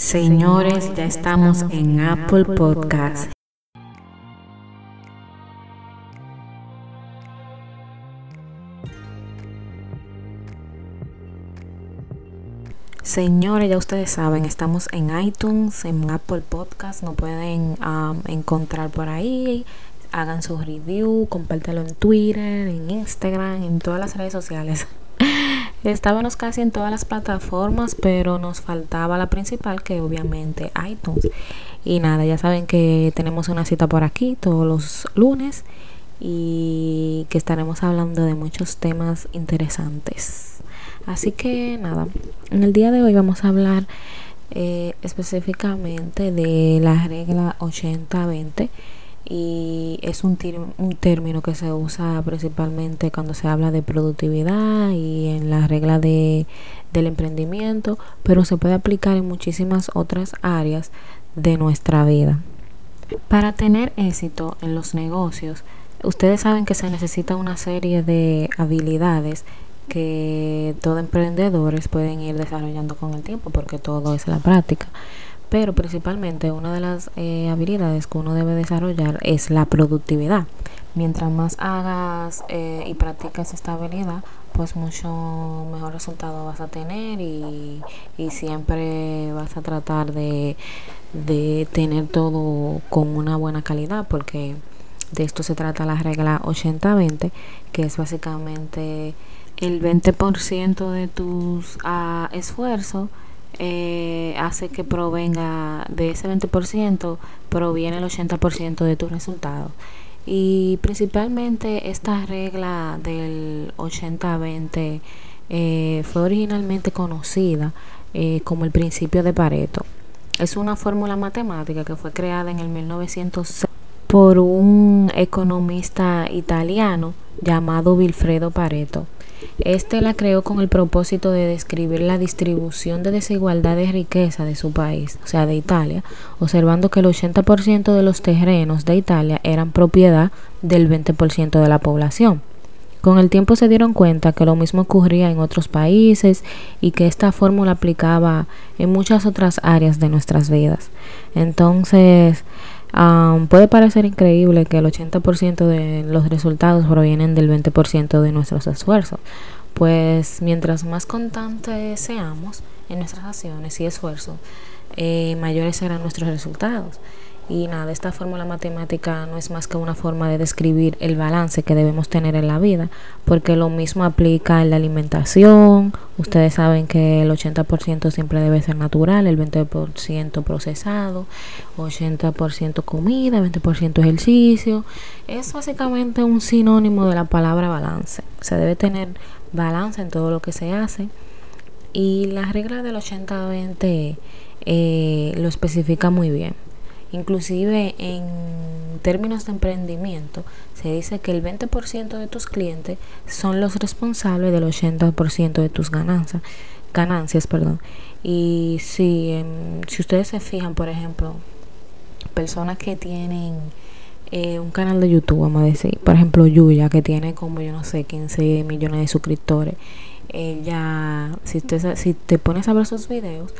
Señores, ya estamos en Apple Podcast. Señores, ya ustedes saben, estamos en iTunes, en Apple Podcast, nos pueden um, encontrar por ahí. Hagan su review, compártelo en Twitter, en Instagram, en todas las redes sociales. Estábamos casi en todas las plataformas, pero nos faltaba la principal, que obviamente iTunes. Y nada, ya saben que tenemos una cita por aquí todos los lunes y que estaremos hablando de muchos temas interesantes. Así que nada, en el día de hoy vamos a hablar eh, específicamente de la regla 80-20 y es un, un término que se usa principalmente cuando se habla de productividad y en la regla de, del emprendimiento, pero se puede aplicar en muchísimas otras áreas de nuestra vida. Para tener éxito en los negocios, ustedes saben que se necesita una serie de habilidades que todos emprendedores pueden ir desarrollando con el tiempo porque todo es la práctica pero principalmente una de las eh, habilidades que uno debe desarrollar es la productividad. Mientras más hagas eh, y practiques esta habilidad, pues mucho mejor resultado vas a tener y, siempre vas a tratar de, de tener todo con una buena calidad porque de esto se trata la regla 80-20, que es básicamente el 20% de tus uh, esfuerzos eh, hace que provenga de ese 20%, proviene el 80% de tus resultados. Y principalmente esta regla del 80-20 eh, fue originalmente conocida eh, como el principio de Pareto. Es una fórmula matemática que fue creada en el 1906 por un economista italiano llamado Vilfredo Pareto. Este la creó con el propósito de describir la distribución de desigualdad de riqueza de su país, o sea, de Italia, observando que el 80% de los terrenos de Italia eran propiedad del 20% de la población. Con el tiempo se dieron cuenta que lo mismo ocurría en otros países y que esta fórmula aplicaba en muchas otras áreas de nuestras vidas. Entonces, puede parecer increíble que el 80% de los resultados provienen del 20% de nuestros esfuerzos, pues mientras más constantes seamos en nuestras acciones y esfuerzos, eh, mayores serán nuestros resultados. Y nada, esta fórmula matemática no es más que una forma de describir el balance que debemos tener en la vida, porque lo mismo aplica en la alimentación. Ustedes saben que el 80% siempre debe ser natural, el 20% procesado, 80% comida, 20% ejercicio. Es básicamente un sinónimo de la palabra balance. Se debe tener balance en todo lo que se hace. Y la regla del 80-20 eh, lo especifica muy bien. Inclusive en términos de emprendimiento se dice que el 20% de tus clientes son los responsables del 80% de tus ganancias, ganancias, perdón. Y si, em, si ustedes se fijan, por ejemplo, personas que tienen eh, un canal de YouTube, vamos a decir, por ejemplo, Yuya, que tiene como yo no sé, 15 millones de suscriptores, ella, si, si te pones a ver sus videos,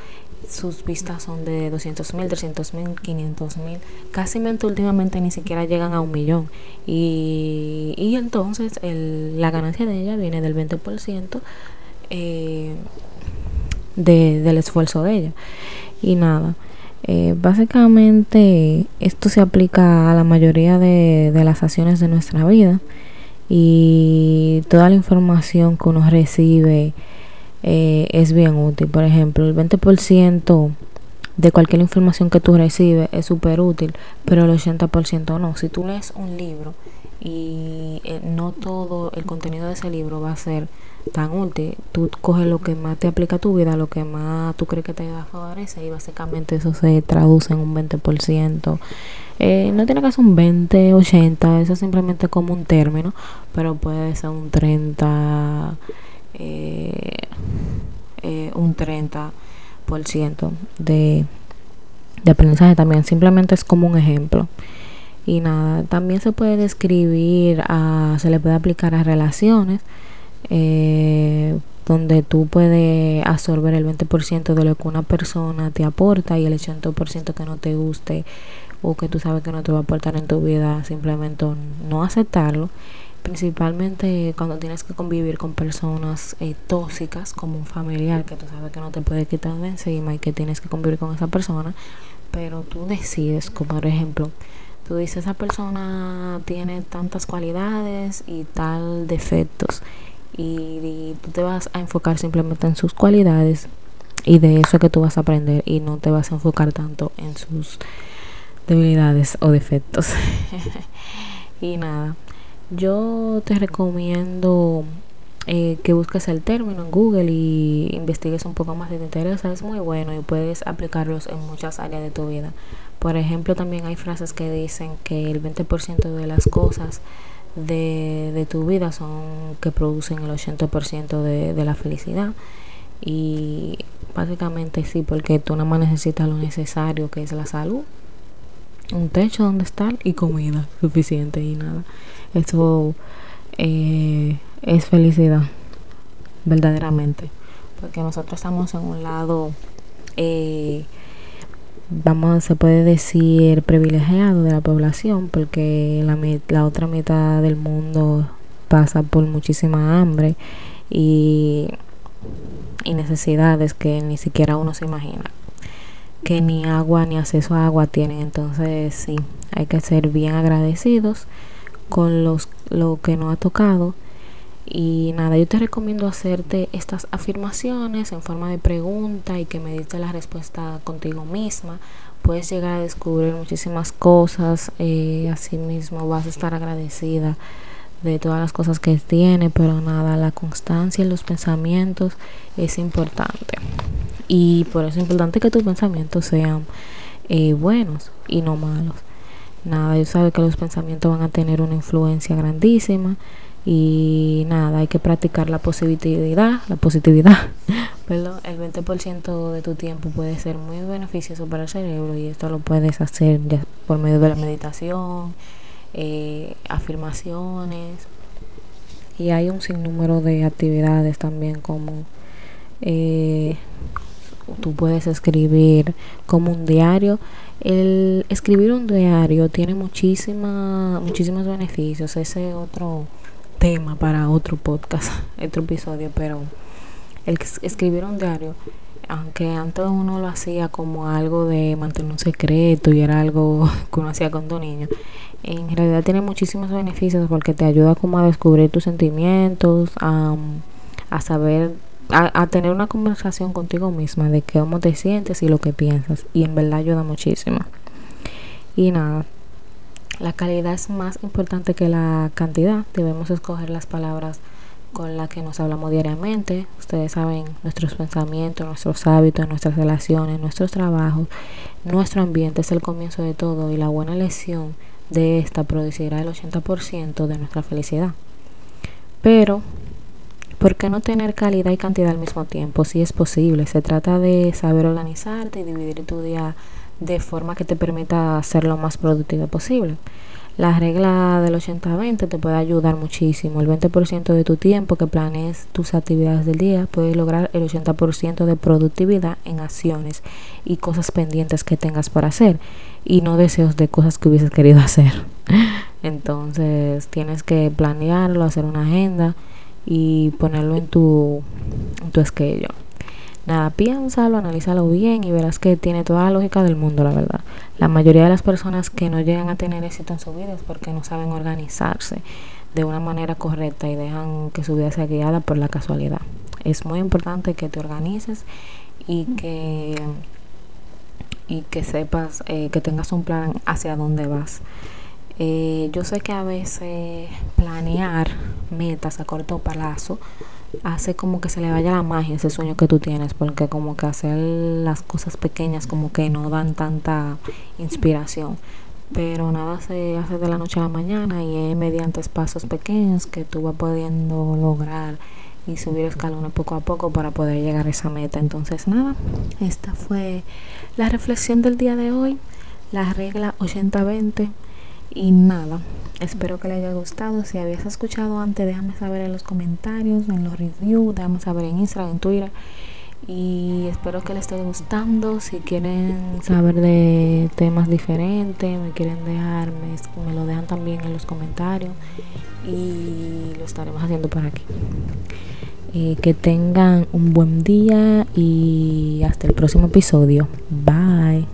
sus vistas son de 200 mil, 300 mil, 500 mil, casi últimamente ni siquiera llegan a un millón. Y, y entonces la ganancia de ella viene del 20% eh, de, del esfuerzo de ella. Y nada, eh, básicamente esto se aplica a la mayoría de, de las acciones de nuestra vida y toda la información que uno recibe eh, es bien útil. Por ejemplo, el 20% de cualquier información que tú recibes es súper útil, pero el 80% no. Si tú lees un libro y eh, no todo el contenido de ese libro va a ser tan útil, tú coges lo que más te aplica a tu vida, lo que más tú crees que te va a y básicamente eso se traduce en un 20%. Eh, no tiene que ser un 20, 80, eso es simplemente como un término, pero puede ser un 30 eh, eh, un 30% de, de aprendizaje también. Simplemente es como un ejemplo. Y nada, también se puede describir, se le puede aplicar a relaciones. eh, donde tú puedes absorber el 20% de lo que una persona te aporta y el 80% que no te guste o que tú sabes que no te va a aportar en tu vida, simplemente no aceptarlo. Principalmente cuando tienes que convivir con personas eh, tóxicas, como un familiar que tú sabes que no te puede quitar de encima y que tienes que convivir con esa persona, pero tú decides, como por ejemplo, tú dices, esa persona tiene tantas cualidades y tal defectos, y, y tú te vas a enfocar simplemente en sus cualidades y de eso es que tú vas a aprender y no te vas a enfocar tanto en sus debilidades o defectos. y nada, yo te recomiendo eh, que busques el término en Google y investigues un poco más si te interesa. Es muy bueno y puedes aplicarlos en muchas áreas de tu vida. Por ejemplo, también hay frases que dicen que el 20% de las cosas de, de, tu vida son que producen el 80% de, de la felicidad. Y básicamente sí, porque tú nada más necesitas lo necesario que es la salud un techo donde estar y comida suficiente y nada. Eso eh, es felicidad, verdaderamente. Porque nosotros estamos en un lado, eh, vamos, se puede decir, privilegiado de la población, porque la, la otra mitad del mundo pasa por muchísima hambre y, y necesidades que ni siquiera uno se imagina que ni agua ni acceso a agua tienen. Entonces sí, hay que ser bien agradecidos con los, lo que nos ha tocado. Y nada, yo te recomiendo hacerte estas afirmaciones en forma de pregunta y que me dices la respuesta contigo misma. Puedes llegar a descubrir muchísimas cosas, eh, así mismo vas a estar agradecida de todas las cosas que tiene, pero nada, la constancia en los pensamientos es importante. Y por eso es importante que tus pensamientos sean eh, buenos y no malos. Nada, yo sabe que los pensamientos van a tener una influencia grandísima y nada, hay que practicar la positividad, la positividad. Perdón, el 20% de tu tiempo puede ser muy beneficioso para el cerebro y esto lo puedes hacer por medio de la meditación, eh, afirmaciones y hay un sinnúmero de actividades también como eh, tú puedes escribir como un diario. El escribir un diario tiene muchísima, muchísimos beneficios. Ese es otro tema para otro podcast otro episodio pero el escribir un diario aunque antes uno lo hacía como algo de mantener un secreto y era algo que uno hacía tu niño, en realidad tiene muchísimos beneficios porque te ayuda como a descubrir tus sentimientos, a, a saber, a, a, tener una conversación contigo misma de cómo te sientes y lo que piensas y en verdad ayuda muchísimo. Y nada, la calidad es más importante que la cantidad, debemos escoger las palabras con la que nos hablamos diariamente. Ustedes saben nuestros pensamientos, nuestros hábitos, nuestras relaciones, nuestros trabajos, nuestro ambiente es el comienzo de todo y la buena lección de esta producirá el 80% de nuestra felicidad. Pero, ¿por qué no tener calidad y cantidad al mismo tiempo? Si es posible, se trata de saber organizarte y dividir tu día de forma que te permita ser lo más productivo posible. La regla del 80-20 te puede ayudar muchísimo. El 20% de tu tiempo que planees tus actividades del día puedes lograr el 80% de productividad en acciones y cosas pendientes que tengas por hacer y no deseos de cosas que hubieses querido hacer. Entonces tienes que planearlo, hacer una agenda y ponerlo en tu, en tu schedule. Nada, piénsalo, analízalo bien y verás que tiene toda la lógica del mundo, la verdad. La mayoría de las personas que no llegan a tener éxito en su vida es porque no saben organizarse de una manera correcta y dejan que su vida sea guiada por la casualidad. Es muy importante que te organices y que y que sepas eh, que tengas un plan hacia dónde vas. Eh, yo sé que a veces planear metas a corto plazo hace como que se le vaya la magia ese sueño que tú tienes, porque como que hacer las cosas pequeñas como que no dan tanta inspiración. Pero nada se hace de la noche a la mañana y es mediante pasos pequeños que tú vas pudiendo lograr y subir escalones poco a poco para poder llegar a esa meta. Entonces nada, esta fue la reflexión del día de hoy, la regla 80-20 Y nada, espero que les haya gustado. Si habías escuchado antes, déjame saber en los comentarios, en los reviews, déjame saber en Instagram, en Twitter. Y espero que les esté gustando. Si quieren saber de temas diferentes, me quieren dejar, me, lo dejan también en los comentarios. Y lo estaremos haciendo por aquí. Eh, que tengan un buen día y hasta el próximo episodio. Bye.